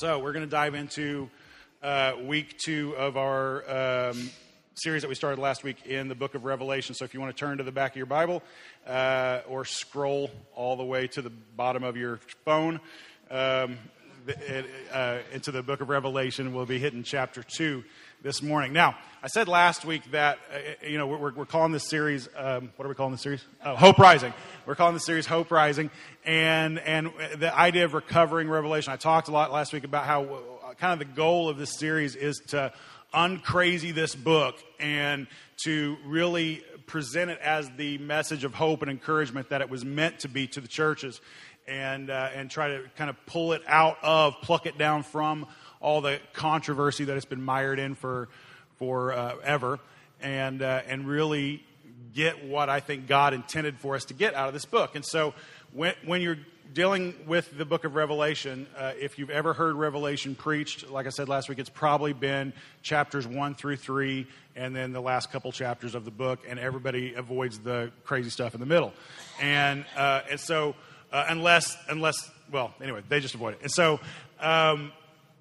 So we're going to dive into uh, week two of our um, series that we started last week in the book of Revelation. So if you want to turn to the back of your Bible uh, or scroll all the way to the bottom of your phone um, uh, into the book of Revelation, we'll be hitting chapter two this morning. Now, I said last week that, uh, you know, we're, we're calling this series, um, what are we calling this series? Oh, Hope Rising. We're calling the series Hope Rising. And, and the idea of recovering revelation. I talked a lot last week about how uh, kind of the goal of this series is to uncrazy this book and to really present it as the message of hope and encouragement that it was meant to be to the churches and, uh, and try to kind of pull it out of, pluck it down from all the controversy that it's been mired in for for uh, ever, and uh, and really get what I think God intended for us to get out of this book. And so, when when you're dealing with the book of Revelation, uh, if you've ever heard Revelation preached, like I said last week, it's probably been chapters one through three, and then the last couple chapters of the book, and everybody avoids the crazy stuff in the middle. And uh, and so, uh, unless unless well, anyway, they just avoid it. And so. Um,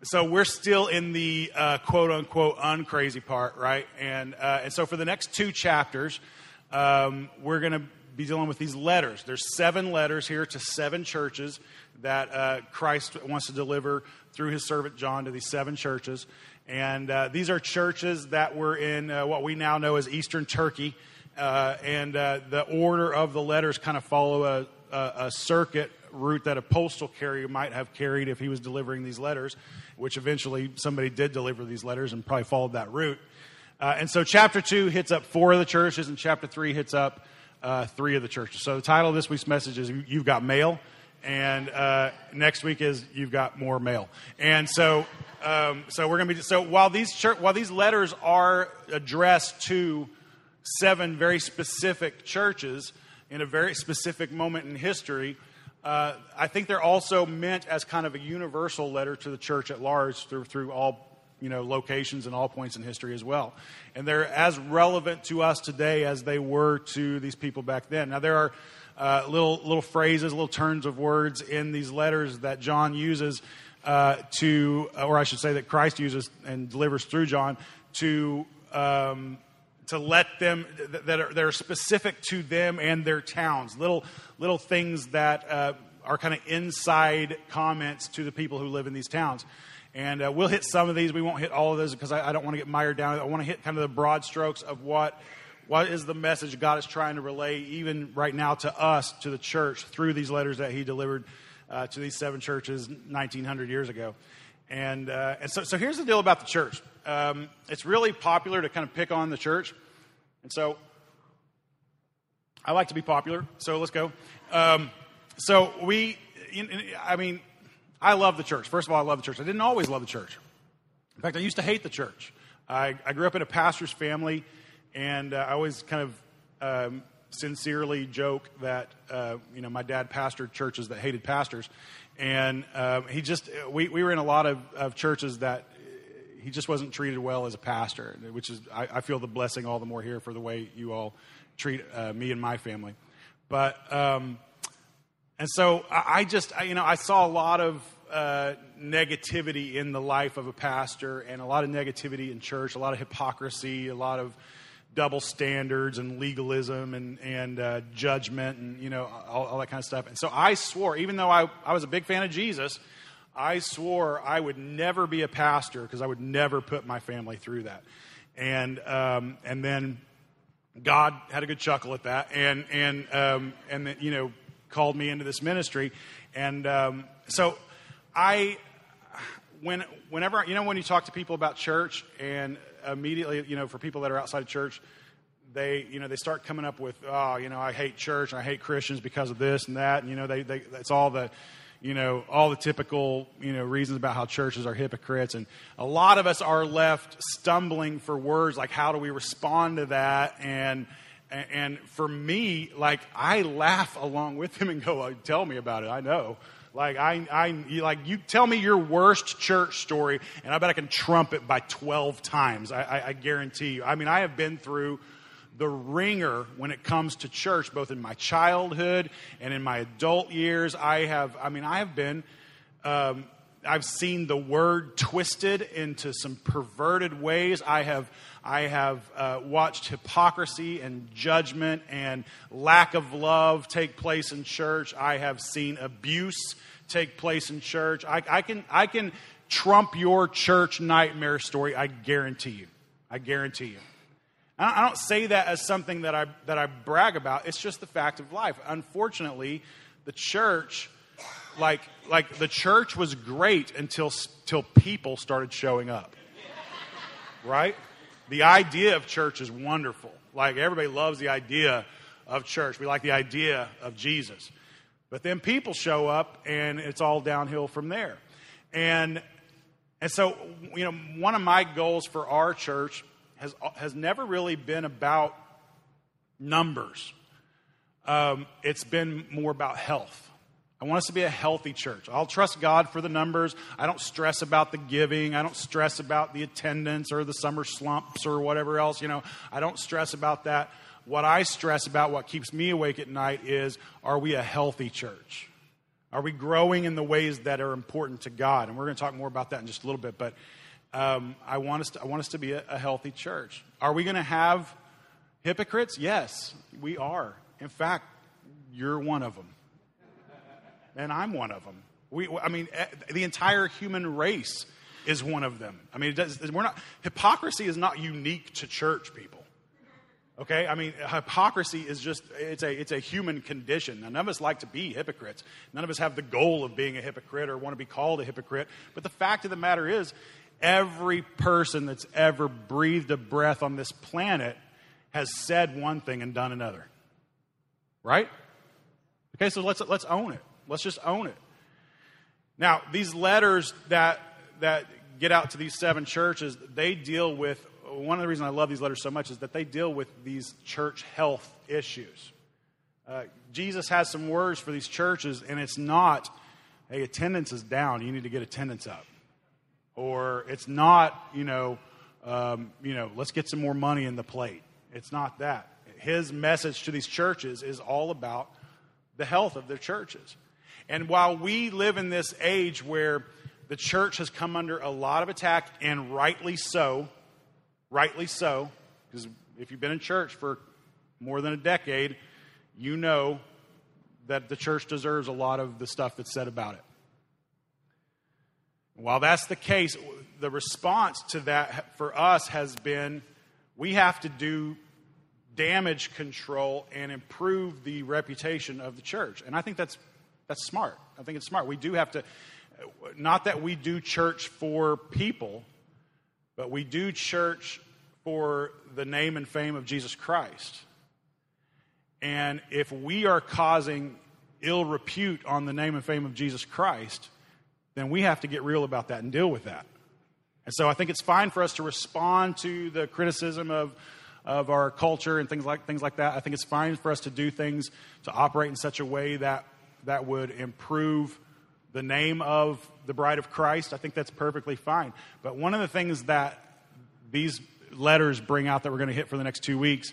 so we're still in the uh, quote unquote uncrazy part, right? And uh, and so for the next two chapters, um, we're going to be dealing with these letters. There's seven letters here to seven churches that uh, Christ wants to deliver through His servant John to these seven churches, and uh, these are churches that were in uh, what we now know as Eastern Turkey. Uh, and the order of the letters kind of follow a, a, a circuit route that a postal carrier might have carried if he was delivering these letters which eventually somebody did deliver these letters and probably followed that route. Uh, and so chapter 2 hits up four of the churches, and chapter 3 hits up uh, three of the churches. So the title of this week's message is You've Got Mail, and uh, next week is You've Got More Mail. And so, um, so we're going to be, so while these, church, while these letters are addressed to seven very specific churches in a very specific moment in history, uh, I think they're also meant as kind of a universal letter to the church at large through, through all you know, locations and all points in history as well. And they're as relevant to us today as they were to these people back then. Now, there are uh, little, little phrases, little turns of words in these letters that John uses uh, to, or I should say that Christ uses and delivers through John to um, to let them that are, that are specific to them and their towns. Little little things that uh, are kind of inside comments to the people who live in these towns. And uh, we'll hit some of these. We won't hit all of those because I, I don't want to get mired down. I want to hit kind of the broad strokes of what what is the message God is trying to relay, even right now to us, to the church, through these letters that He delivered uh, to these seven churches 1,900 years ago. And, uh, and so, so here's the deal about the church. Um, it's really popular to kind of pick on the church. And so I like to be popular, so let's go. Um, so we, I mean, I love the church. First of all, I love the church. I didn't always love the church. In fact, I used to hate the church. I, I grew up in a pastor's family, and uh, I always kind of um, sincerely joke that uh, you know my dad pastored churches that hated pastors, and um, he just we, we were in a lot of, of churches that he just wasn't treated well as a pastor, which is I, I, feel the blessing all the more here for the way you all treat uh, me and my family. But um, and so I, I just I, you know I saw a lot of uh, negativity in the life of a pastor, and a lot of negativity in church, a lot of hypocrisy, a lot of double standards and legalism and, and uh, judgment and you know all, all, that kind of stuff and so i swore even though I, I was a big fan of jesus I swore I would never be a pastor because I would never put my family through that. And, um, and then God had a good chuckle at that and, and, um, and you know, called me into this ministry. And um, so I, when, whenever, you know, when you talk to people about church and immediately, you know, for people that are outside of church, they, you know, they start coming up with, oh, you know, I hate church and I hate Christians because of this and that. And, you know, they, they, it's all the, you know, all the typical, you know, reasons about how churches are hypocrites. And a lot of us are left stumbling for words like, how do we respond to that? And, and for me, like, I laugh along with him and go, tell me about it. I know. Like, I, I, like, you tell me your worst church story, and I bet I can trump it by 12 times. I, I, I guarantee you. I mean, I have been through the ringer when it comes to church, both in my childhood and in my adult years. I have, I mean, I have been um, I've seen the word twisted into some perverted ways. I have, I have uh, watched hypocrisy and judgment and lack of love take place in church. I have seen abuse take place in church. I, I, can, I can trump your church nightmare story, I guarantee you. I guarantee you. I don't say that as something that I, that I brag about. It's just the fact of life. Unfortunately, the church like like the church was great until till people started showing up. Right? The idea of church is wonderful. Like everybody loves the idea of church. We like the idea of Jesus. But then people show up and it's all downhill from there. And and so you know one of my goals for our church has has never really been about numbers. Um, it's been more about health. I want us to be a healthy church. I'll trust God for the numbers. I don't stress about the giving. I don't stress about the attendance or the summer slumps or whatever else. You know, I don't stress about that. What I stress about, what keeps me awake at night, is are we a healthy church? Are we growing in the ways that are important to God? And we're going to talk more about that in just a little bit. But um, I, want us to, I want us to be a, a healthy church. Are we going to have hypocrites? Yes, we are. In fact, you're one of them and I'm one of them. We, I mean, the entire human race is one of them. I mean, does, we're not, hypocrisy is not unique to church people. Okay? I mean, hypocrisy is just, it's a, it's a human condition. Now, none of us like to be hypocrites. None of us have the goal of being a hypocrite or want to be called a hypocrite. But the fact of the matter is, every person that's ever breathed a breath on this planet has said one thing and done another. Right? Okay, so let's, let's own it. Let's just own it. Now, these letters that, that get out to these seven churches, they deal with one of the reasons I love these letters so much is that they deal with these church health issues. Uh, Jesus has some words for these churches, and it's not, hey, attendance is down, you need to get attendance up. Or it's not, you know, um, you know, let's get some more money in the plate. It's not that. His message to these churches is all about the health of their churches. And while we live in this age where the church has come under a lot of attack, and rightly so, rightly so, because if you've been in church for more than a decade, you know that the church deserves a lot of the stuff that's said about it. While that's the case, the response to that for us has been we have to do damage control and improve the reputation of the church. And I think that's that's smart. I think it's smart. We do have to, not that we do church for people, but we do church for the name and fame of Jesus Christ. And if we are causing ill repute on the name and fame of Jesus Christ, then we have to get real about that and deal with that. And so I think it's fine for us to respond to the criticism of, of our culture and things like, things like that. I think it's fine for us to do things to operate in such a way that that would improve the name of the bride of Christ, I think that's perfectly fine. But one of the things that these letters bring out that we're going to hit for the next two weeks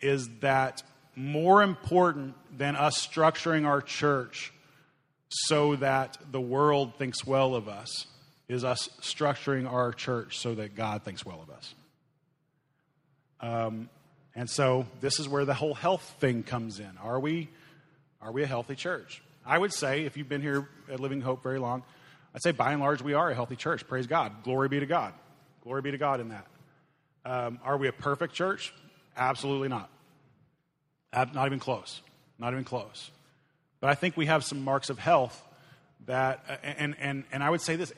is that more important than us structuring our church so that the world thinks well of us is us structuring our church so that God thinks well of us. Um, and so this is where the whole health thing comes in. Are we, are we a healthy church? I would say, if you've been here at Living Hope very long, I'd say by and large we are a healthy church. Praise God. Glory be to God. Glory be to God in that. Um, are we a perfect church? Absolutely not. Not even close. Not even close. But I think we have some marks of health that, and, and, and I would say this.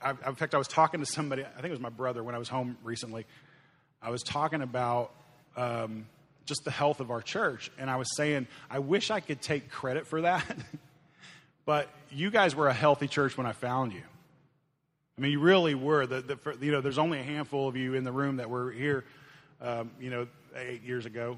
I, in fact, I was talking to somebody, I think it was my brother when I was home recently. I was talking about um, just the health of our church, and I was saying, I wish I could take credit for that. But you guys were a healthy church when I found you. I mean, you really were. The, the, you know, there's only a handful of you in the room that were here, um, you know, eight years ago.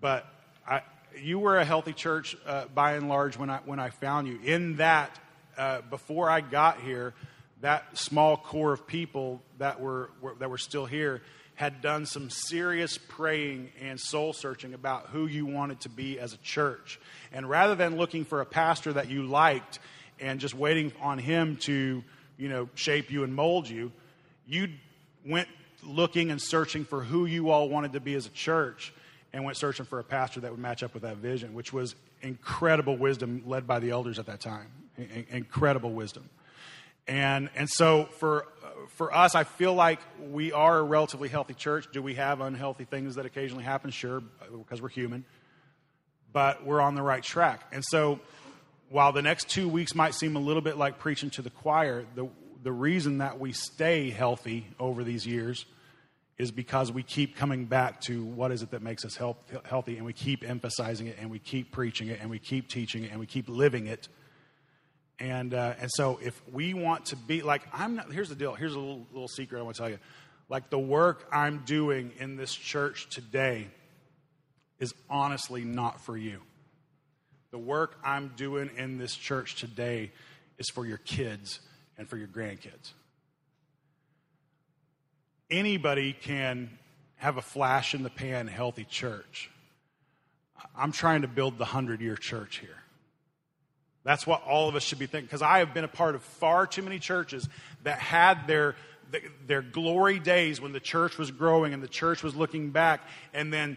But I, you were a healthy church uh, by and large when I, when I found you. In that, uh, before I got here, that small core of people that were, were, that were still here had done some serious praying and soul searching about who you wanted to be as a church. And rather than looking for a pastor that you liked and just waiting on him to you know, shape you and mold you. You went looking and searching for who you all wanted to be as a church and went searching for a pastor that would match up with that vision, which was incredible wisdom led by the elders at that time. I- incredible wisdom. And, and so for, for us, I feel like we are a relatively healthy church. Do we have unhealthy things that occasionally happen? Sure, because we're human. But we're on the right track. And so while the next two weeks might seem a little bit like preaching to the choir, the, the reason that we stay healthy over these years is because we keep coming back to what is it that makes us health, healthy, and we keep emphasizing it, and we keep preaching it, and we keep teaching it, and we keep living it. And uh, and so if we want to be like I'm not, here's the deal. Here's a little, little secret I want to tell you. Like the work I'm doing in this church today is honestly not for you. The work I'm doing in this church today is for your kids and for your grandkids. Anybody can have a flash in the pan healthy church. I'm trying to build the 100 year church here. That's what all of us should be thinking. Because I have been a part of far too many churches that had their, their glory days when the church was growing and the church was looking back, and then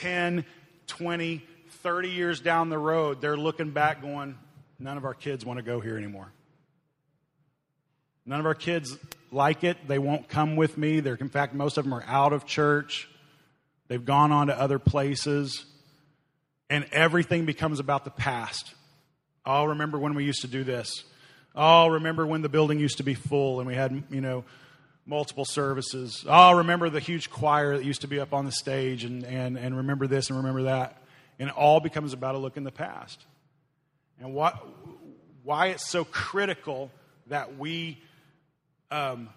10, 20, 30 years down the road, they're looking back going, none of our kids want to go here anymore. None of our kids like it. They won't come with me. They're, in fact, most of them are out of church. They've gone on to other places. And everything becomes about the past. Oh, remember when we used to do this. Oh, remember when the building used to be full and we had, you know, multiple services. Oh, remember the huge choir that used to be up on the stage and, and, and remember this and remember that. And it all becomes about a look in the past. And what, why it's so critical that we um,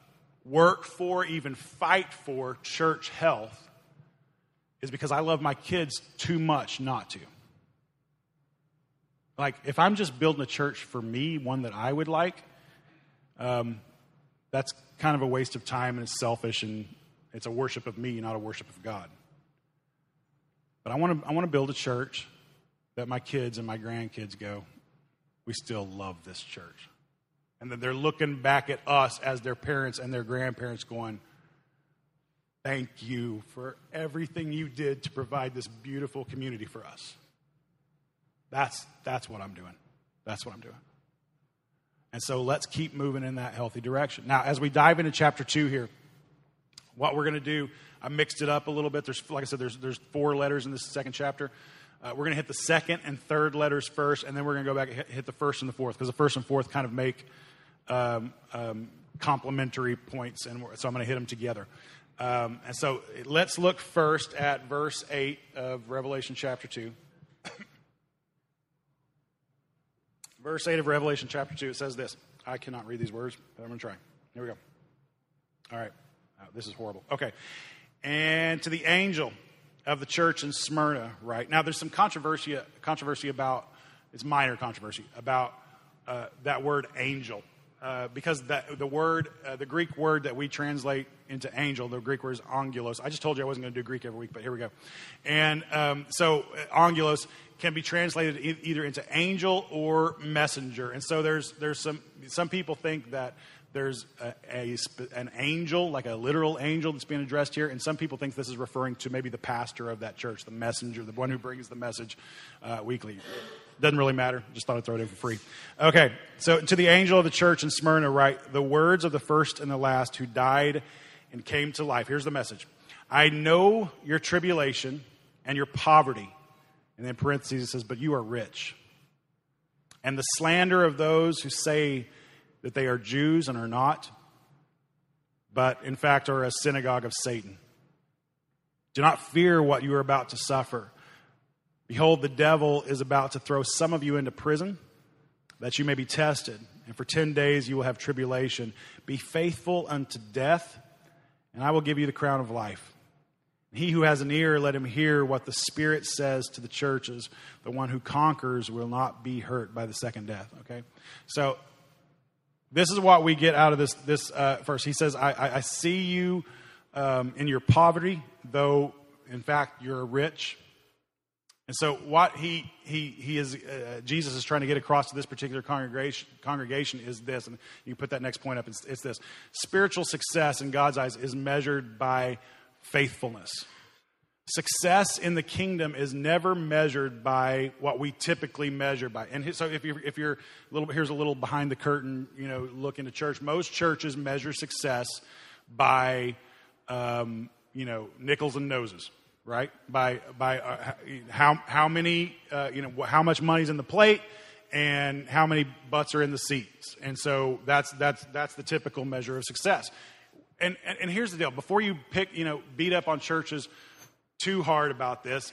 work for, even fight for church health is because I love my kids too much not to. Like, if I'm just building a church for me, one that I would like, um, that's kind of a waste of time and it's selfish and it's a worship of me, not a worship of God. But I want to I want to build a church that my kids and my grandkids go, we still love this church. And that they're looking back at us as their parents and their grandparents going, Thank you for everything you did to provide this beautiful community for us. That's, that's what I'm doing. That's what I'm doing. And so let's keep moving in that healthy direction. Now, as we dive into chapter two here, what we're going to do, I mixed it up a little bit. There's, like I said, there's, there's four letters in this second chapter. Uh, we're going to hit the second and third letters first, and then we're going to go back and hit, hit the first and the fourth, because the first and fourth kind of make um, um, complementary points, and so I'm going to hit them together. Um, and so let's look first at verse 8 of Revelation chapter 2. Verse 8 of Revelation chapter 2, it says this. I cannot read these words, but I'm going to try. Here we go. All right. Oh, this is horrible. Okay. And to the angel of the church in Smyrna, right? Now, there's some controversy, controversy about, it's minor controversy, about uh, that word angel. Uh, because that, the word, uh, the Greek word that we translate into angel, the Greek word is angelos. I just told you I wasn't going to do Greek every week, but here we go. And um, so uh, angelos can be translated e- either into angel or messenger. And so there's there's some some people think that there's a, a, an angel, like a literal angel that's being addressed here, and some people think this is referring to maybe the pastor of that church, the messenger, the one who brings the message uh, weekly. Doesn't really matter. Just thought I'd throw it in for free. Okay, so to the angel of the church in Smyrna, write the words of the first and the last who died and came to life. Here's the message I know your tribulation and your poverty. And then parentheses it says, but you are rich. And the slander of those who say that they are Jews and are not, but in fact are a synagogue of Satan. Do not fear what you are about to suffer. Behold, the devil is about to throw some of you into prison that you may be tested. And for 10 days you will have tribulation. Be faithful unto death, and I will give you the crown of life. He who has an ear, let him hear what the Spirit says to the churches. The one who conquers will not be hurt by the second death. Okay? So, this is what we get out of this, this uh, verse. He says, I, I, I see you um, in your poverty, though in fact you're rich And so, what he, he, he is, uh, Jesus is trying to get across to this particular congregation, congregation is this, and you put that next point up, it's, it's this. Spiritual success in God's eyes is measured by faithfulness. Success in the kingdom is never measured by what we typically measure by. And so, if you're, if you're a little, here's a little behind the curtain, you know, look into church. Most churches measure success by, um, you know, nickels and noses right? By by uh, how how many uh, you know how much money's in the plate and how many butts are in the seats, and so that's that's that's the typical measure of success. And, and and here's the deal: before you pick you know beat up on churches too hard about this.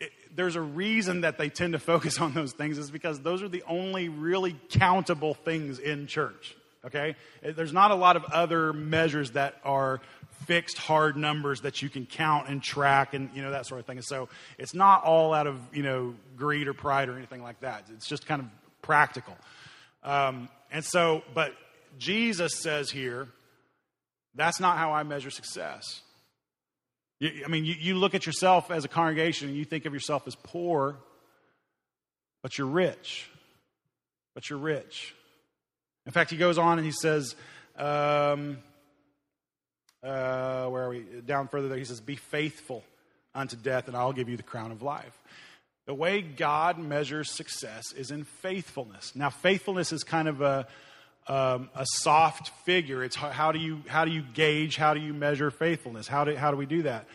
It, there's a reason that they tend to focus on those things is because those are the only really countable things in church okay there's not a lot of other measures that are fixed hard numbers that you can count and track and you know that sort of thing. And so it's not all out of you know greed or pride or anything like that. It's just kind of practical. Um, and so, but Jesus says here, that's not how I measure success. I mean, you, you look at yourself as a congregation and you think of yourself as poor, but you're rich. But you're rich. In fact, he goes on and he says, um, uh, where are we? Down further there, he says, Be faithful unto death, and I'll give you the crown of life. The way God measures success is in faithfulness. Now, faithfulness is kind of a, um, a soft figure. It's how, how, do you, how do you gauge, how do you measure faithfulness? How do, how do we do that?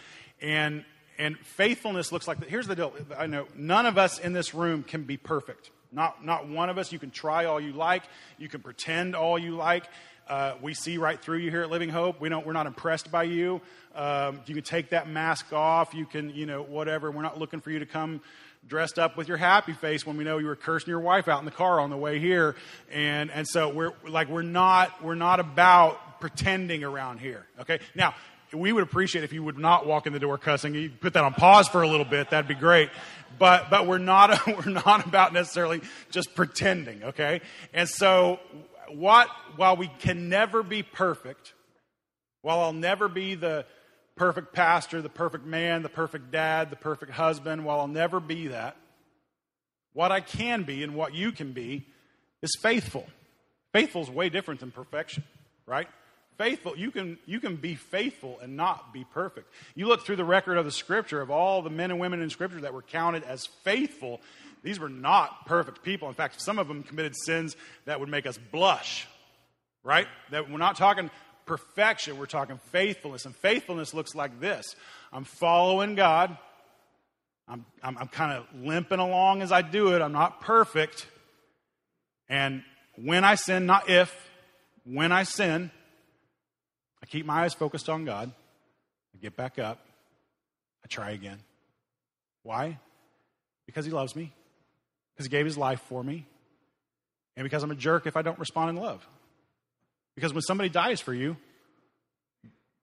And, and faithfulness looks like, here's the deal. I know none of us in this room can be perfect. Not, not one of us. You can try all you like. You can pretend all you like. Uh, we see right through you here at Living Hope. We don't, we're not impressed by you. Um, you can take that mask off. You can, you know, whatever. We're not looking for you to come dressed up with your happy face when we know you were cursing your wife out in the car on the way here. And, and so we're like, we're not, we're not about pretending around here. Okay. Now, we would appreciate if you would not walk in the door cussing. You put that on pause for a little bit. That'd be great. But, but we're not, we're not about necessarily just pretending. Okay. And so what, while we can never be perfect, while I'll never be the perfect pastor, the perfect man, the perfect dad, the perfect husband, while I'll never be that, what I can be and what you can be is faithful. Faithful is way different than perfection, right? Faithful, you can, you can be faithful and not be perfect. You look through the record of the scripture of all the men and women in scripture that were counted as faithful, these were not perfect people. In fact, some of them committed sins that would make us blush, right? That we're not talking perfection, we're talking faithfulness. And faithfulness looks like this I'm following God, I'm, I'm, I'm kind of limping along as I do it, I'm not perfect. And when I sin, not if, when I sin, keep my eyes focused on God. I get back up. I try again. Why? Because He loves me because he gave his life for me, and because I'm a jerk if I don't respond in love. Because when somebody dies for you,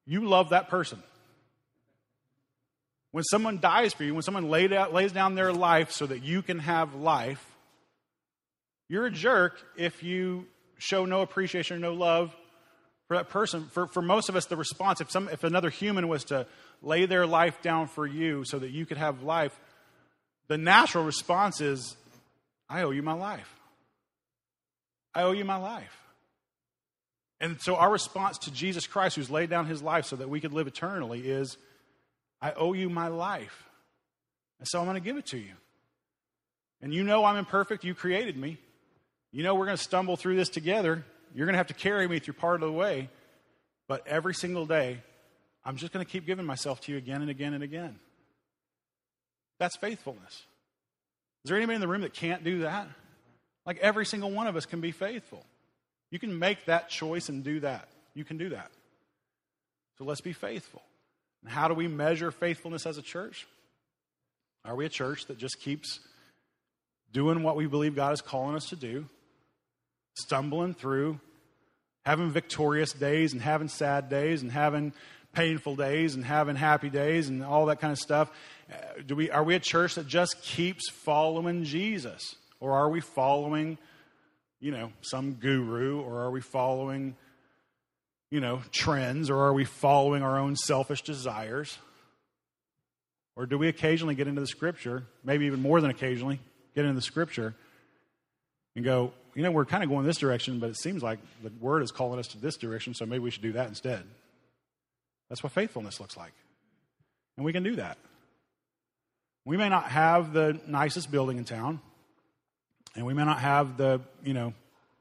you love that person. When someone dies for you, when someone out, lays down their life so that you can have life, you're a jerk if you show no appreciation or no love for that person. For, for most of us, the response, if, some, if another human was to lay their life down for you so that you could have life, the natural response is, I owe you my life. I owe you my life. And so our response to Jesus Christ, who's laid down his life so that we could live eternally, is I owe you my life. And so I'm going to give it to you. And you know I'm imperfect. You created me. You know we're going to stumble through this together. You're going to have to carry me through part of the way. But every single day, I'm just going to keep giving myself to you again and again and again. That's faithfulness. Is there anybody in the room that can't do that? Like every single one of us can be faithful. You can make that choice and do that. You can do that. So let's be faithful. And how do we measure faithfulness as a church? Are we a church that just keeps doing what we believe God is calling us to do, stumbling through, having victorious days and having sad days and having painful days and having happy days and all that kind of stuff? Uh, do we, are we a church that just keeps following Jesus? Or are we following, you know, some guru? Or are we following, you know, trends? Or are we following our own selfish desires? Or do we occasionally get into the scripture, maybe even more than occasionally, get into the scripture and go, you know, we're kind of going this direction, but it seems like the word is calling us to this direction, so maybe we should do that instead. That's what faithfulness looks like. And we can do that. We may not have the nicest building in town, and we may not have the, you know,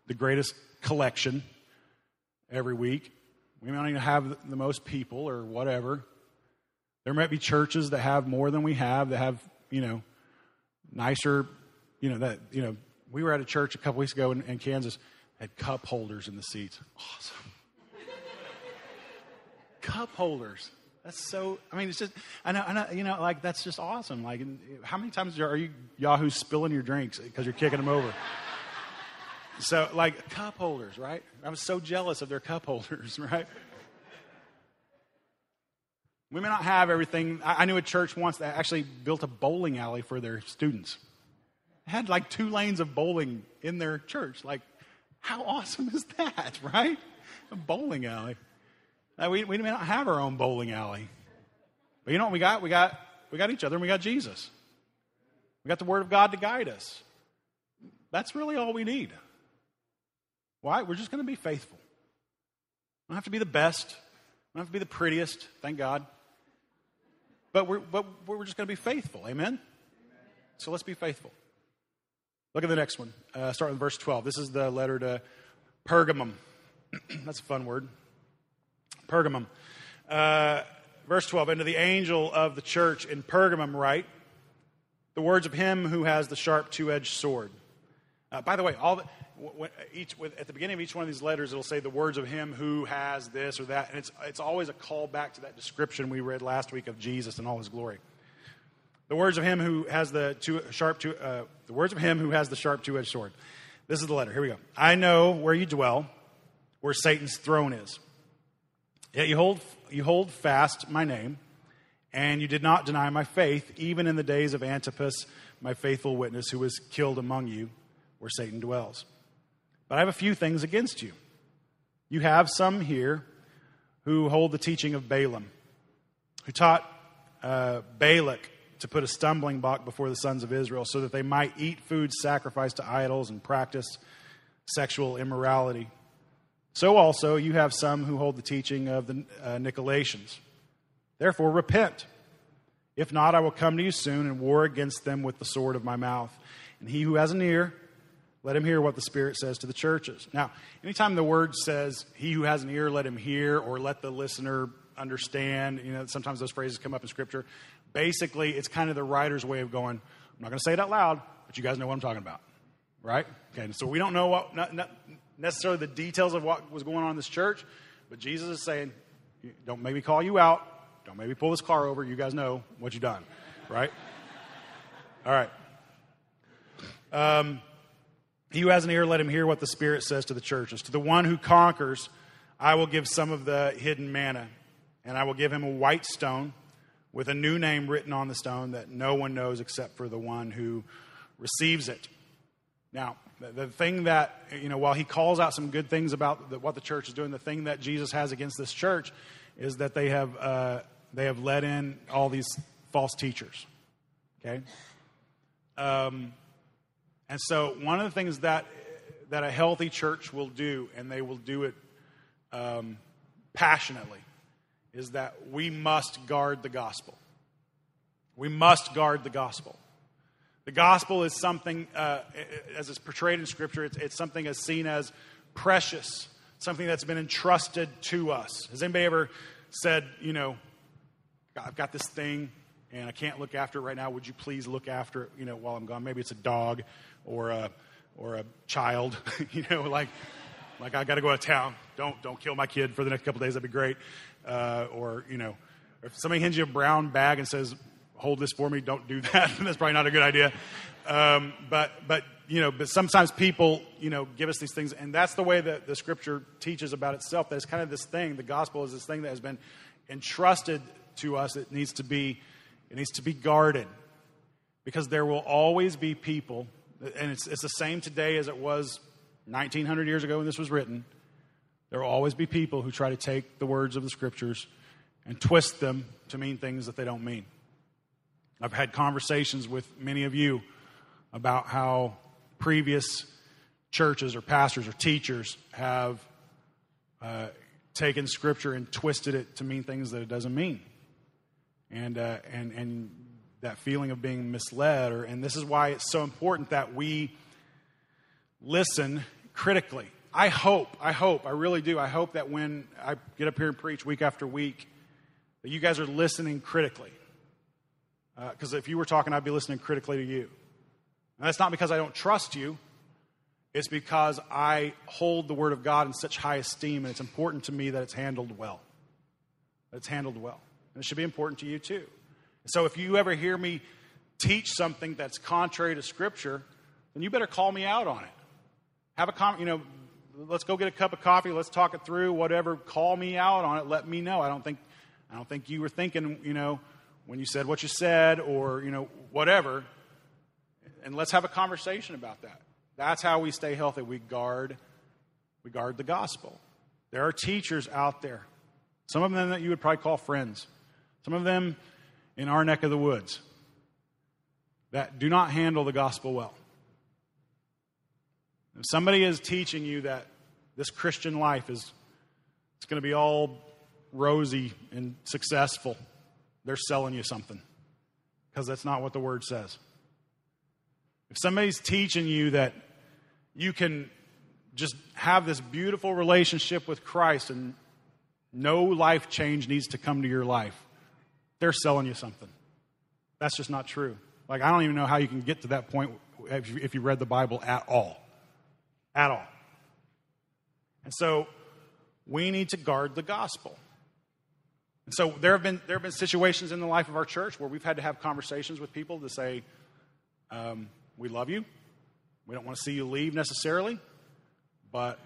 the greatest collection every week. We may not even have the most people or whatever. There might be churches that have more than we have, that have, you know, nicer, you know, that, you know, we were at a church a couple weeks ago in, in Kansas, had cup holders in the seats. Awesome. cup holders. That's so, I mean, it's just, I know, I know, you know, like, that's just awesome. Like, how many times are you Yahoo spilling your drinks because you're kicking them over? So, like, cup holders, right? I was so jealous of their cup holders, right? We may not have everything. I, I knew a church once that actually built a bowling alley for their students. Had like two lanes of bowling in their church. Like, how awesome is that, right? A bowling alley. Now, we, we may not have our own bowling alley. But you know what we got? We got, we got each other and we got Jesus. We got the Word of God to guide us. That's really all we need. Why? We're just going to be faithful. We don't have to be the best. We don't have to be the prettiest, thank God. But we're, but we're just going to be faithful. Amen? So let's be faithful. Look at the next one. Uh, start with verse 12. This is the letter to Pergamum. That's a fun word. Pergamum. Uh, verse 12. And to the angel of the church in Pergamum, write the words of him who has the sharp two edged sword. Uh, by the way, all the, each, at the beginning of each one of these letters, it'll say the words of him who has this or that. And it's, it's always a call back to that description we read last week of Jesus and all his glory. The words of him who has the two, sharp two, uh, the words of him who has the sharp two-edged sword. This is the letter. Here we go. I know where you dwell, where Satan's throne is. Yet you hold, you hold fast my name, and you did not deny my faith, even in the days of Antipas, my faithful witness, who was killed among you, where Satan dwells. But I have a few things against you. You have some here who hold the teaching of Balaam, who taught uh, Balak to put a stumbling block before the sons of Israel so that they might eat food sacrificed to idols and practice sexual immorality. So also you have some who hold the teaching of the uh, Nicolaitans. Therefore, repent. If not, I will come to you soon and war against them with the sword of my mouth. And he who has an ear, let him hear what the Spirit says to the churches. Now, anytime the word says, he who has an ear, let him hear, or let the listener understand, you know, sometimes those phrases come up in Scripture. Basically, it's kind of the writer's way of going, I'm not going to say it out loud, but you guys know what I'm talking about. Right? Okay, so we don't know what, not, not necessarily the details of what was going on in this church, but Jesus is saying, don't make me call you out. Don't make me pull this car over. You guys know what you've done. Right? All right. Um, he who has an ear, let him hear what the Spirit says to the churches. To the one who conquers, I will give some of the hidden manna, and I will give him a white stone with a new name written on the stone that no one knows except for the one who receives it. Now, the thing that, you know, while he calls out some good things about the, what the church is doing, the thing that Jesus has against this church is that they have, uh, they have let in all these false teachers. Okay? Um, and so, one of the things that, that a healthy church will do, and they will do it um, passionately, is that we must guard the gospel. We must guard the gospel. The gospel is something, uh, as it's portrayed in Scripture, it's, it's something as seen as precious, something that's been entrusted to us. Has anybody ever said, you know, I've got this thing and I can't look after it right now. Would you please look after it, you know, while I'm gone? Maybe it's a dog or a, or a child, you know, like, like I got to go out of town. Don't, don't kill my kid for the next couple days. That'd be great. Uh, or, you know, if somebody hands you a brown bag and says, hold this for me, don't do that. That's probably not a good idea. Um, but, but, you know, but sometimes people, you know, give us these things, and that's the way that the scripture teaches about itself. That it's kind of this thing. The gospel is this thing that has been entrusted to us. It needs to be, it needs to be guarded, because there will always be people and it's, it's the same today as it was 1900 years ago when this was written. There will always be people who try to take the words of the scriptures and twist them to mean things that they don't mean. I've had conversations with many of you about how previous churches or pastors or teachers have uh, taken Scripture and twisted it to mean things that it doesn't mean. And, uh, and, and that feeling of being misled. Or, and this is why it's so important that we listen critically. I hope, I hope, I really do. I hope that when I get up here and preach week after week, that you guys are listening critically. Because uh, if you were talking, I'd be listening critically to you. And that's not because I don't trust you, it's because I hold the Word of God in such high esteem, and it's important to me that it's handled well. That it's handled well. And it should be important to you too. So if you ever hear me teach something that's contrary to Scripture, then you better call me out on it. Have a comment, you know, let's go get a cup of coffee, let's talk it through, whatever. Call me out on it, let me know. I don't think I don't think you were thinking, you know, when you said what you said or, you know, whatever. And let's have a conversation about that. That's how we stay healthy. We guard we guard the gospel. There are teachers out there. Some of them that you would probably call friends. Some of them in our neck of the woods that do not handle the gospel well. If somebody is teaching you that this Christian life is it's going to be all rosy and successful, they're selling you something because that's not what the word says. If somebody's teaching you that you can just have this beautiful relationship with Christ and no life change needs to come to your life, they're selling you something. That's just not true. Like, I don't even know how you can get to that point if you, if you read the Bible at all. At all. And so, we need to guard the gospel. And so, there have been, there have been situations in the life of our church where we've had to have conversations with people to say, um, We love you. We don't want to see you leave necessarily, but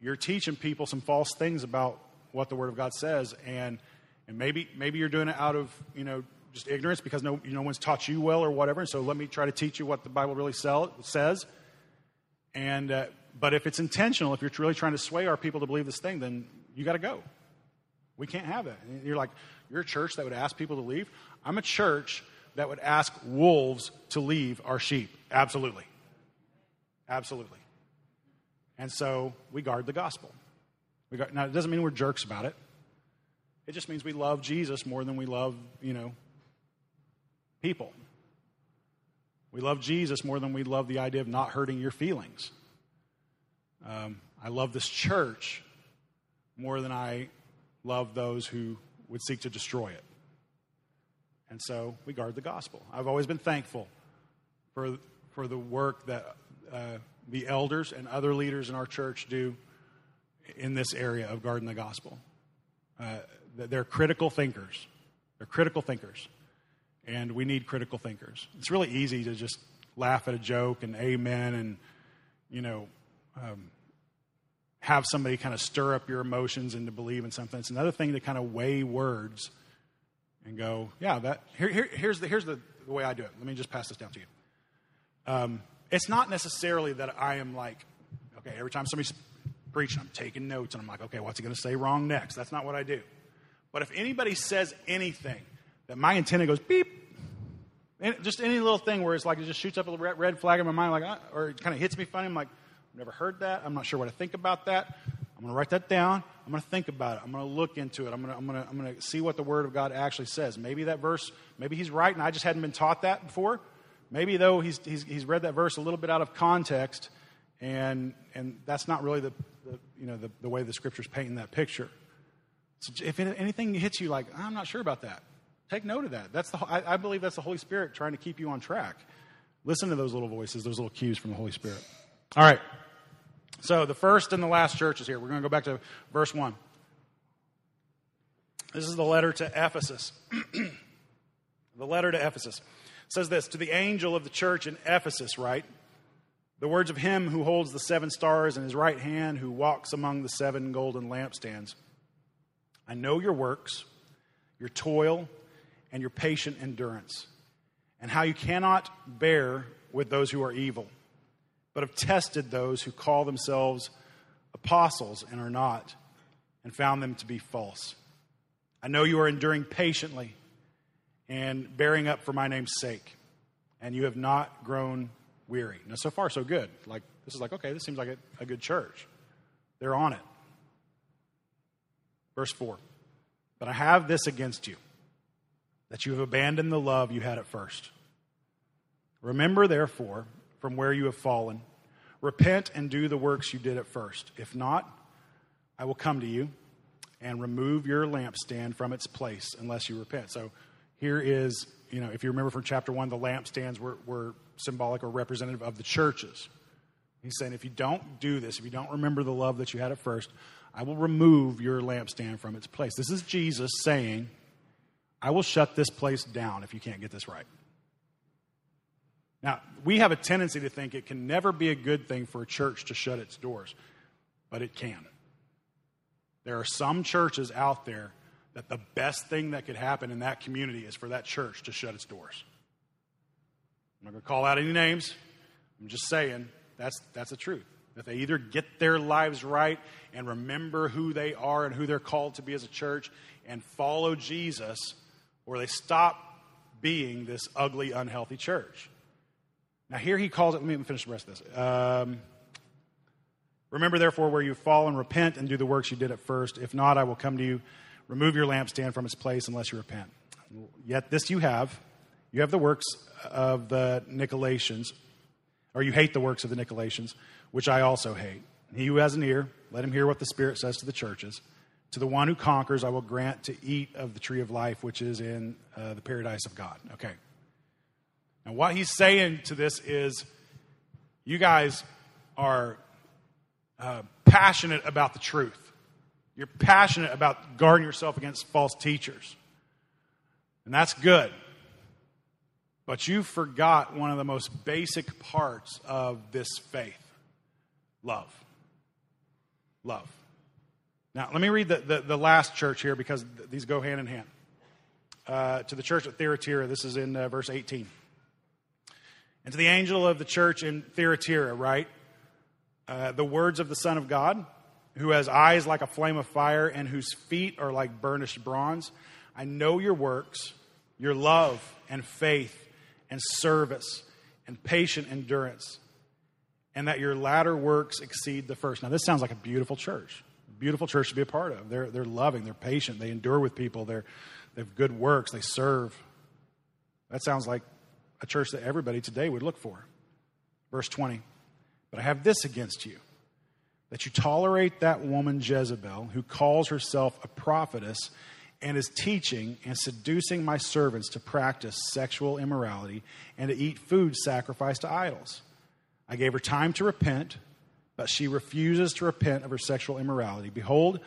you're teaching people some false things about what the Word of God says. And and maybe, maybe you're doing it out of, you know, just ignorance because no, no one's taught you well or whatever. And So let me try to teach you what the Bible really sell, says. And, uh, but if it's intentional, if you're really trying to sway our people to believe this thing, then you got to go. We can't have that. And you're like, you're a church that would ask people to leave? I'm a church that would ask wolves to leave our sheep. Absolutely. Absolutely. And so we guard the gospel. We guard, now, it doesn't mean we're jerks about it. It just means we love Jesus more than we love, you know, people. We love Jesus more than we love the idea of not hurting your feelings. Um, I love this church more than I love those who would seek to destroy it. And so we guard the gospel. I've always been thankful for, for the work that uh, the elders and other leaders in our church do in this area of guarding the gospel. Uh, they're critical thinkers. They're critical thinkers. And we need critical thinkers. It's really easy to just laugh at a joke and amen and, you know, um, have somebody kind of stir up your emotions and to believe in something. It's another thing to kind of weigh words and go, yeah, that here, here, here's, the, here's the, the, way I do it. Let me just pass this down to you. Um, it's not necessarily that I am like, okay, every time somebody's preaching, I'm taking notes and I'm like, okay, what's he going to say wrong next? That's not what I do. But if anybody says anything that my antenna goes beep, and just any little thing where it's like it just shoots up a red flag in my mind, like, uh, or it kind of hits me funny, I'm like, never heard that. I'm not sure what to think about that. I'm going to write that down. I'm going to think about it. I'm going to look into it. I'm going to, I'm to, I'm see what the Word of God actually says. Maybe that verse, maybe he's right and I just hadn't been taught that before. Maybe, though, he's, he's, he's read that verse a little bit out of context and, and that's not really the, the you know, the, the way the Scripture's painting that picture. So if anything hits you like, I'm not sure about that, take note of that. That's the, I, I believe that's the Holy Spirit trying to keep you on track. Listen to those little voices, those little cues from the Holy Spirit. All right. So the first and the last church is here. We're going to go back to verse 1. This is the letter to Ephesus. the letter to Ephesus it says this To the angel of the church in Ephesus, write the words of him who holds the seven stars in his right hand, who walks among the seven golden lampstands. I know your works, your toil, and your patient endurance, and how you cannot bear with those who are evil, but have tested those who call themselves apostles and are not, and found them to be false. I know you are enduring patiently and bearing up for my name's sake, and you have not grown weary. Now, so far, so good. Like, this is like, okay, this seems like a, a good church. They're on it. Verse 4 But I have this against you, that you have abandoned the love you had at first. Remember, therefore, from where you have fallen, repent and do the works you did at first. If not, I will come to you and remove your lampstand from its place unless you repent. So here is, you know, if you remember from chapter one, the lampstands were, were symbolic or representative of the churches. He's saying, if you don't do this, if you don't remember the love that you had at first, I will remove your lampstand from its place. This is Jesus saying, I will shut this place down if you can't get this right. Now, we have a tendency to think it can never be a good thing for a church to shut its doors, but it can. There are some churches out there that the best thing that could happen in that community is for that church to shut its doors. I'm not going to call out any names. I'm just saying that's, that's the truth. That they either get their lives right and remember who they are and who they're called to be as a church and follow Jesus, or they stop being this ugly, unhealthy church. Now, here he calls it, let me finish the rest of this. Um, Remember, therefore, where you fall and repent and do the works you did at first. If not, I will come to you. Remove your lampstand from its place unless you repent. Yet this you have. You have the works of the Nicolaitans, or you hate the works of the Nicolaitans, which I also hate. He who has an ear, let him hear what the Spirit says to the churches. To the one who conquers, I will grant to eat of the tree of life, which is in uh, the paradise of God. Okay. Now, what he's saying to this is, you guys are uh, passionate about the truth. You're passionate about guarding yourself against false teachers. And that's good. But you forgot one of the most basic parts of this faith love. Love. Now, let me read the, the, the last church here because th- these go hand in hand. Uh, to the church at Thyatira, this is in uh, verse 18. And to the angel of the church in Thyatira, right? Uh, the words of the Son of God, who has eyes like a flame of fire and whose feet are like burnished bronze. I know your works, your love and faith and service and patient endurance, and that your latter works exceed the first. Now, this sounds like a beautiful church. Beautiful church to be a part of. They're, they're loving, they're patient, they endure with people, they're, they have good works, they serve. That sounds like a church that everybody today would look for. Verse 20. But I have this against you that you tolerate that woman Jezebel, who calls herself a prophetess and is teaching and seducing my servants to practice sexual immorality and to eat food sacrificed to idols. I gave her time to repent, but she refuses to repent of her sexual immorality. Behold,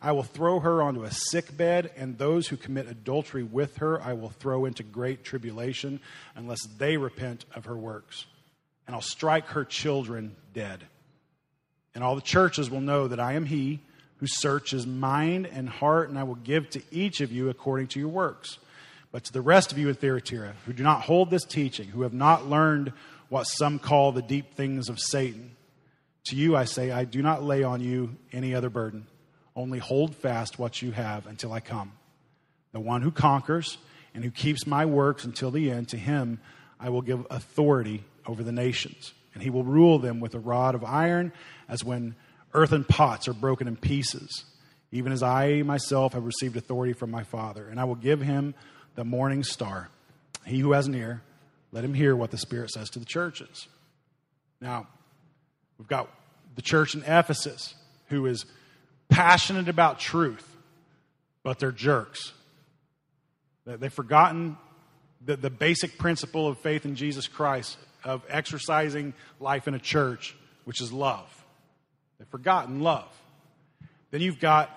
I will throw her onto a sick bed, and those who commit adultery with her I will throw into great tribulation unless they repent of her works and I'll strike her children dead. And all the churches will know that I am he who searches mind and heart, and I will give to each of you according to your works. But to the rest of you in Thyatira, who do not hold this teaching, who have not learned what some call the deep things of Satan, to you I say, I do not lay on you any other burden. Only hold fast what you have until I come. The one who conquers and who keeps my works until the end, to him I will give authority over the nations, and he will rule them with a rod of iron, as when earthen pots are broken in pieces, even as I myself have received authority from my Father. And I will give him the morning star. He who has an ear, let him hear what the Spirit says to the churches. Now, we've got the church in Ephesus who is passionate about truth, but they're jerks. They've forgotten the, the basic principle of faith in Jesus Christ of exercising life in a church, which is love. They've forgotten love. Then you've got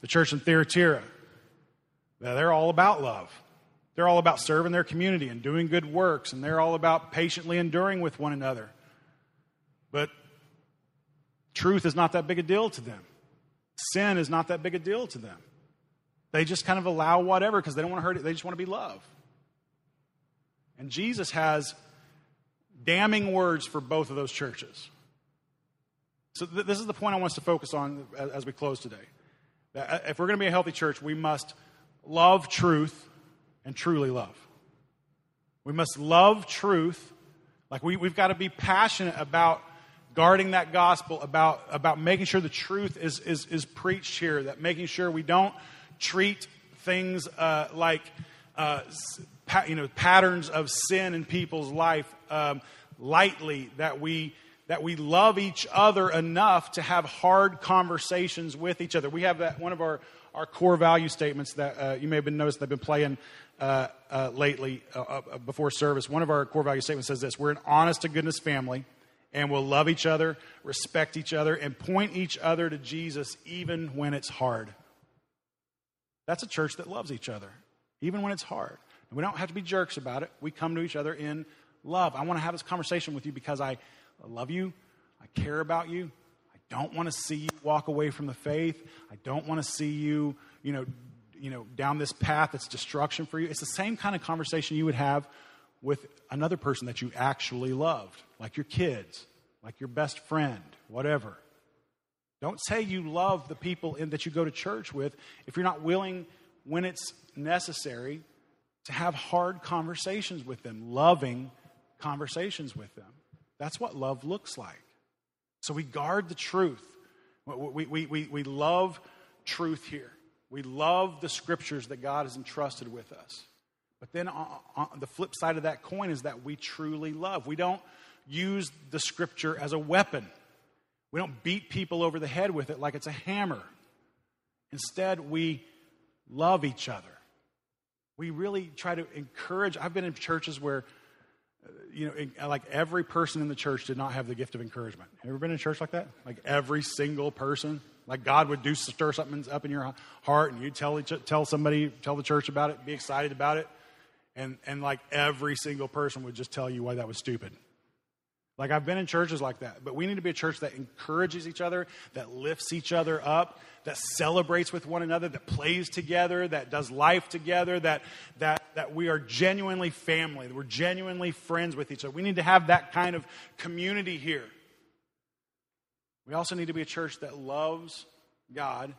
the church in Thyatira. They're all about love. They're all about serving their community and doing good works, and they're all about patiently enduring with one another. But truth is not that big a deal to them. Sin is not that big a deal to them. They just kind of allow whatever because they don't want to hurt it. They just want to be loved. And Jesus has damning words for both of those churches. So, th- this is the point I want us to focus on as, as we close today. That uh, if we're going to be a healthy church, we must love truth and truly love. We must love truth. Like we, we've got to be passionate about guarding that gospel, about, about making sure the truth is, is, is preached here, that making sure we don't treat things uh, like uh, pa- you know, patterns of sin in people's life um, lightly, that we, that we love each other enough to have hard conversations with each other. We have that, one of our, our core value statements that uh, you may have been noticed they've been playing uh, uh, lately uh, before service. One of our core value statements says this We're an honest to goodness family and we'll love each other, respect each other, and point each other to Jesus even when it's hard. That's a church that loves each other, even when it's hard. And we don't have to be jerks about it. We come to each other in love. I want to have this conversation with you because I love you, I care about you. I don't want to see you walk away from the faith. I don't want to see you, you know, you know, down this path that's destruction for you. It's the same kind of conversation you would have with another person that you actually loved, like your kids, like your best friend, whatever. Don't say you love the people in, that you go to church with if you're not willing, when it's necessary, to have hard conversations with them, loving conversations with them. That's what love looks like. So we guard the truth. We, we, we, we love truth here. We love the scriptures that God has entrusted with us. But then on, on the flip side of that coin is that we truly love. We don't use the scripture as a weapon. We don't beat people over the head with it like it's a hammer. Instead, we love each other. We really try to encourage. I've been in churches where, uh, you know, like every person in the church did not have the gift of encouragement. Have you ever been in a church like that? Like every single person? Like God would do stir something up in your heart and you tell, each, tell somebody, tell the church about it, be excited about it. And, and like every single person would just tell you why that was stupid. Like I've been in churches like that, but we need to be a church that encourages each other, that lifts each other up, that celebrates with one another, that plays together, that does life together, that that that we are genuinely family, that we're genuinely friends with each other. We need to have that kind of community here. We also need to be a church that loves God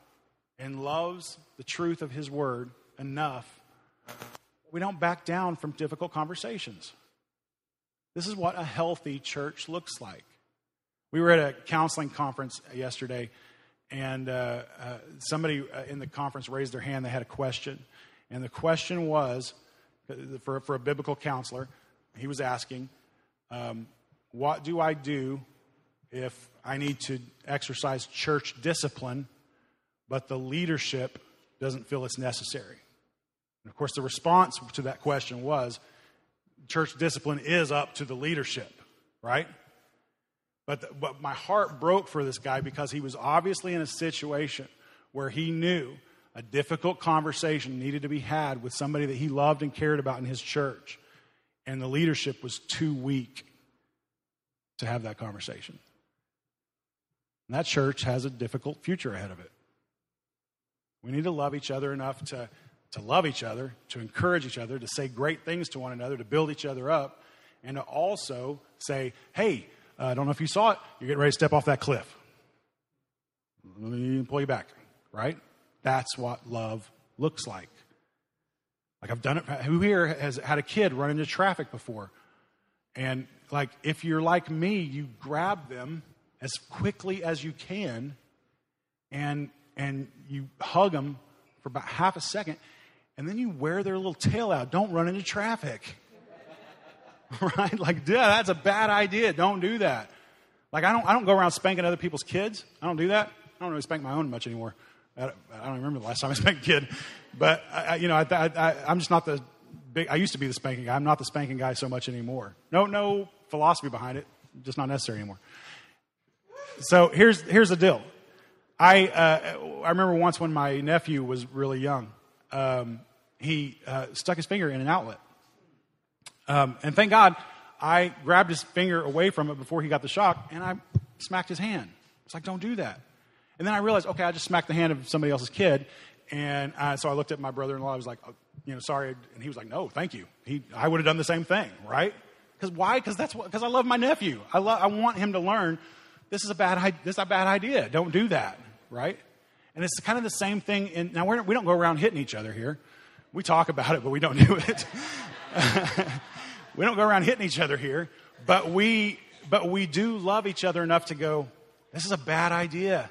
and loves the truth of his word enough we don't back down from difficult conversations. This is what a healthy church looks like. We were at a counseling conference yesterday, and uh, uh, somebody uh, in the conference raised their hand. They had a question. And the question was for, for a biblical counselor, he was asking, um, What do I do if I need to exercise church discipline, but the leadership doesn't feel it's necessary? And of course, the response to that question was church discipline is up to the leadership, right? But, the, but my heart broke for this guy because he was obviously in a situation where he knew a difficult conversation needed to be had with somebody that he loved and cared about in his church. And the leadership was too weak to have that conversation. And that church has a difficult future ahead of it. We need to love each other enough to to love each other, to encourage each other, to say great things to one another, to build each other up, and to also say, hey, uh, I don't know if you saw it, you're getting ready to step off that cliff. Let me pull you back, right? That's what love looks like. Like I've done it. Who here has had a kid run into traffic before? And like, if you're like me, you grab them as quickly as you can and and you hug them for about half a second and then you wear their little tail out. Don't run into traffic. right? Like, yeah, that's a bad idea. Don't do that. Like, I don't, I don't go around spanking other people's kids. I don't do that. I don't really spank my own much anymore. I don't, I don't remember the last time I spanked a kid. But, I, you know, I, I, I'm just not the big, I used to be the spanking guy. I'm not the spanking guy so much anymore. No, no philosophy behind it. Just not necessary anymore. So here's, here's the deal. I, uh, I remember once when my nephew was really young. Um, he uh, stuck his finger in an outlet. Um, and thank God, I grabbed his finger away from it before he got the shock, and I smacked his hand. It's like, don't do that. And then I realized, okay, I just smacked the hand of somebody else's kid. And uh, so I looked at my brother in law. I was like, oh, you know, sorry. And he was like, no, thank you. He, I would have done the same thing, right? Because why? Because that's because I love my nephew. I, lo- I want him to learn this is a bad this is a bad idea. Don't do that, right? And it's kind of the same thing. In, now we're, we don't go around hitting each other here, we talk about it, but we don't do it. we don't go around hitting each other here, but we, but we do love each other enough to go, this is a bad idea.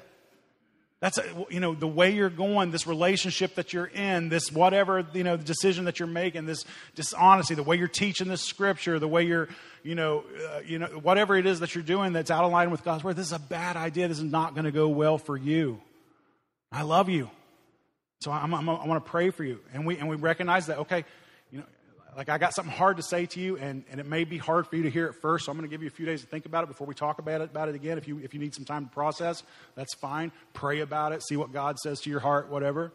That's, a, you know, the way you're going, this relationship that you're in, this whatever, you know, the decision that you're making, this dishonesty, the way you're teaching this scripture, the way you're, you know, uh, you know, whatever it is that you're doing that's out of line with God's word, this is a bad idea. This is not going to go well for you. I love you. So I'm, I'm, i want to pray for you. And we, and we recognize that, okay, you know, like I got something hard to say to you, and, and it may be hard for you to hear it first, so I'm going to give you a few days to think about it before we talk about it, about it again. If you, if you need some time to process, that's fine. Pray about it, see what God says to your heart, whatever.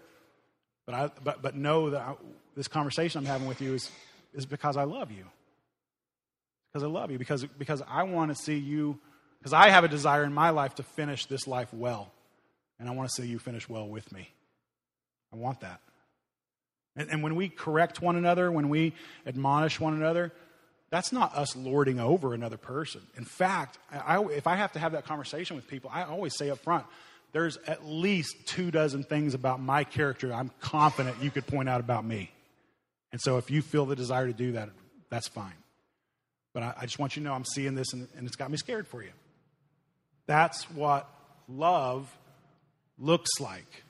But, I, but, but know that I, this conversation I'm having with you is, is because I love you. Because I love you, because, because I want to see you, because I have a desire in my life to finish this life well. And I want to see you finish well with me. I want that. And, and when we correct one another, when we admonish one another, that's not us lording over another person. In fact, I, if I have to have that conversation with people, I always say up front, there's at least two dozen things about my character I'm confident you could point out about me. And so if you feel the desire to do that, that's fine. But I, I just want you to know I'm seeing this and, and it's got me scared for you. That's what love looks like.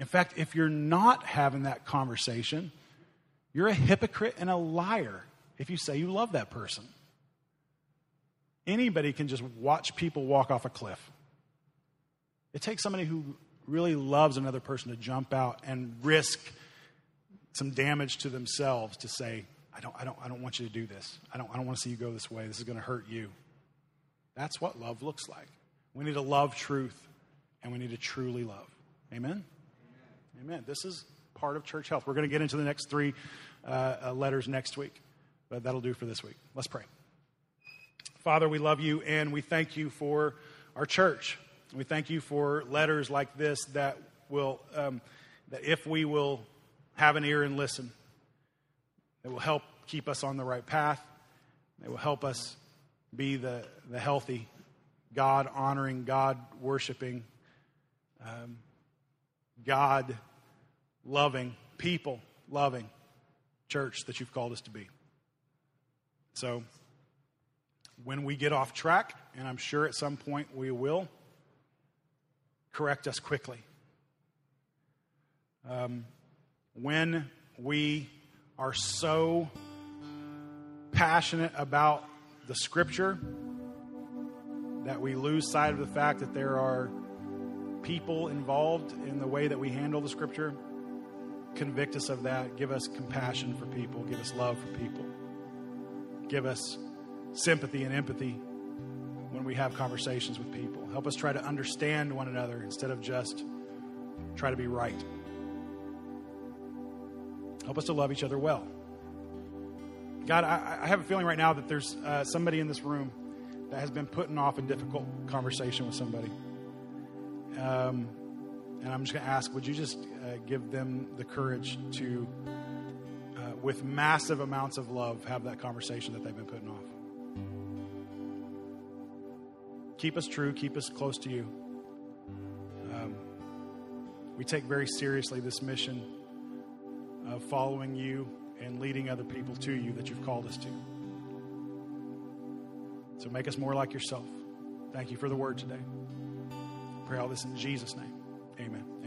In fact, if you're not having that conversation, you're a hypocrite and a liar if you say you love that person. Anybody can just watch people walk off a cliff. It takes somebody who really loves another person to jump out and risk some damage to themselves to say, I don't, I don't, I don't want you to do this. I don't, I don't want to see you go this way. This is going to hurt you. That's what love looks like. We need to love truth and we need to truly love. Amen? Amen. This is part of church health. We're going to get into the next three uh, uh, letters next week, but that'll do for this week. Let's pray. Father, we love you and we thank you for our church. We thank you for letters like this that will, um, that if we will have an ear and listen, it will help keep us on the right path. It will help us be the, the healthy, God honoring, God worshiping, um, God loving, people loving church that you've called us to be. So, when we get off track, and I'm sure at some point we will, correct us quickly. Um, when we are so passionate about the scripture that we lose sight of the fact that there are people involved in the way that we handle the scripture convict us of that. Give us compassion for people. Give us love for people. Give us sympathy and empathy when we have conversations with people. Help us try to understand one another instead of just try to be right. Help us to love each other well. God, I, I have a feeling right now that there's uh, somebody in this room that has been putting off a difficult conversation with somebody. Um, and I'm just going to ask, would you just uh, give them the courage to, uh, with massive amounts of love, have that conversation that they've been putting off? Keep us true, keep us close to you. Um, we take very seriously this mission of following you and leading other people to you that you've called us to. So make us more like yourself. Thank you for the word today. Pray all this in Jesus' name. Amen.